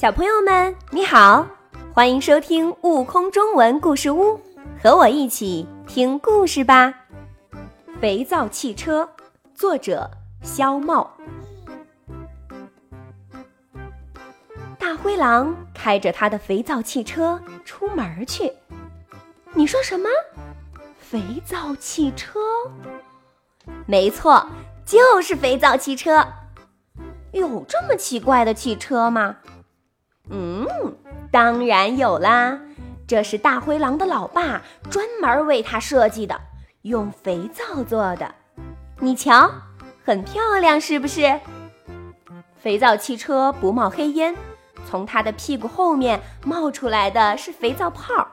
小朋友们，你好，欢迎收听《悟空中文故事屋》，和我一起听故事吧。肥皂汽车，作者肖茂。大灰狼开着他的肥皂汽车出门去。你说什么？肥皂汽车？没错，就是肥皂汽车。有这么奇怪的汽车吗？嗯，当然有啦，这是大灰狼的老爸专门为他设计的，用肥皂做的。你瞧，很漂亮，是不是？肥皂汽车不冒黑烟，从它的屁股后面冒出来的是肥皂泡，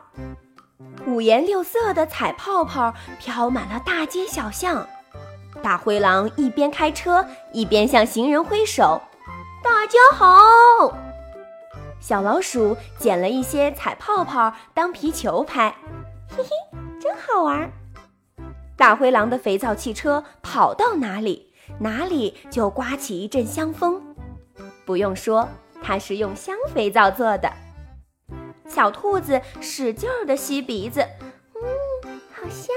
五颜六色的彩泡泡飘满了大街小巷。大灰狼一边开车一边向行人挥手：“大家好。”小老鼠捡了一些彩泡泡当皮球拍，嘿嘿，真好玩。大灰狼的肥皂汽车跑到哪里，哪里就刮起一阵香风。不用说，它是用香肥皂做的。小兔子使劲儿地吸鼻子，嗯，好香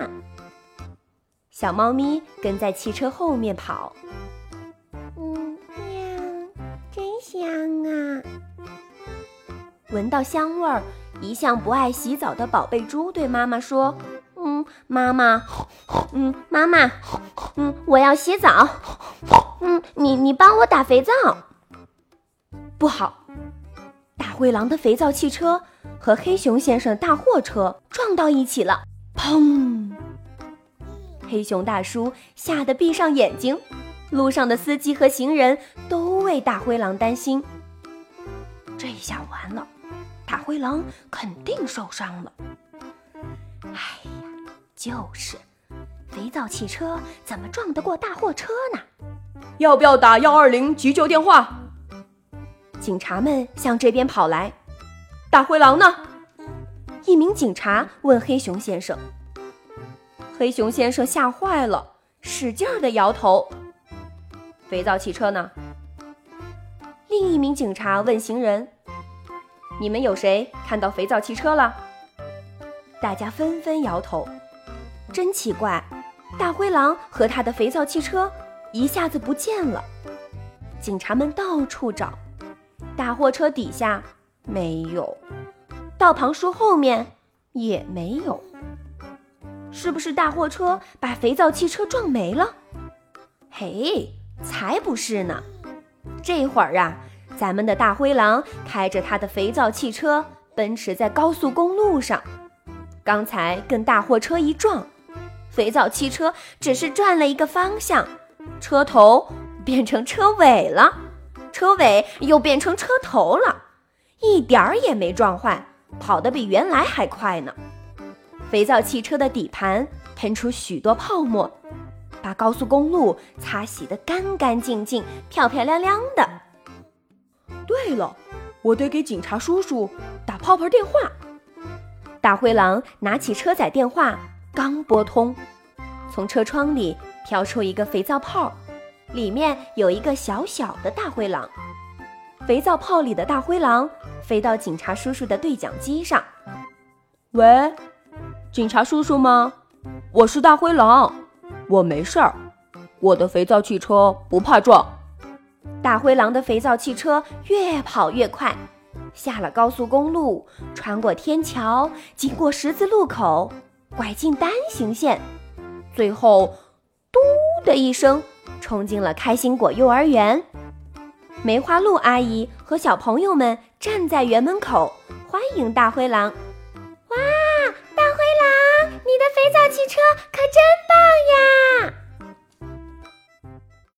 啊。小猫咪跟在汽车后面跑，嗯，喵，真香啊。闻到香味儿，一向不爱洗澡的宝贝猪对妈妈说：“ 嗯，妈妈，嗯，妈妈，嗯，我要洗澡。嗯，你你帮我打肥皂。不好，大灰狼的肥皂汽车和黑熊先生的大货车撞到一起了，砰！黑熊大叔吓得闭上眼睛，路上的司机和行人都为大灰狼担心。这下完了。”大灰狼肯定受伤了。哎呀，就是，肥皂汽车怎么撞得过大货车呢？要不要打幺二零急救电话？警察们向这边跑来。大灰狼呢？一名警察问黑熊先生。黑熊先生吓坏了，使劲儿的摇头。肥皂汽车呢？另一名警察问行人。你们有谁看到肥皂汽车了？大家纷纷摇头。真奇怪，大灰狼和他的肥皂汽车一下子不见了。警察们到处找，大货车底下没有，道旁树后面也没有。是不是大货车把肥皂汽车撞没了？嘿，才不是呢！这会儿啊。咱们的大灰狼开着他的肥皂汽车奔驰在高速公路上，刚才跟大货车一撞，肥皂汽车只是转了一个方向，车头变成车尾了，车尾又变成车头了，一点儿也没撞坏，跑得比原来还快呢。肥皂汽车的底盘喷出许多泡沫，把高速公路擦洗得干干净净、漂漂亮亮的。对了，我得给警察叔叔打泡泡电话。大灰狼拿起车载电话，刚拨通，从车窗里飘出一个肥皂泡，里面有一个小小的大灰狼。肥皂泡里的大灰狼飞到警察叔叔的对讲机上。喂，警察叔叔吗？我是大灰狼，我没事儿，我的肥皂汽车不怕撞。大灰狼的肥皂汽车越跑越快，下了高速公路，穿过天桥，经过十字路口，拐进单行线，最后“嘟”的一声冲进了开心果幼儿园。梅花鹿阿姨和小朋友们站在园门口，欢迎大灰狼。哇，大灰狼，你的肥皂汽车可真棒呀！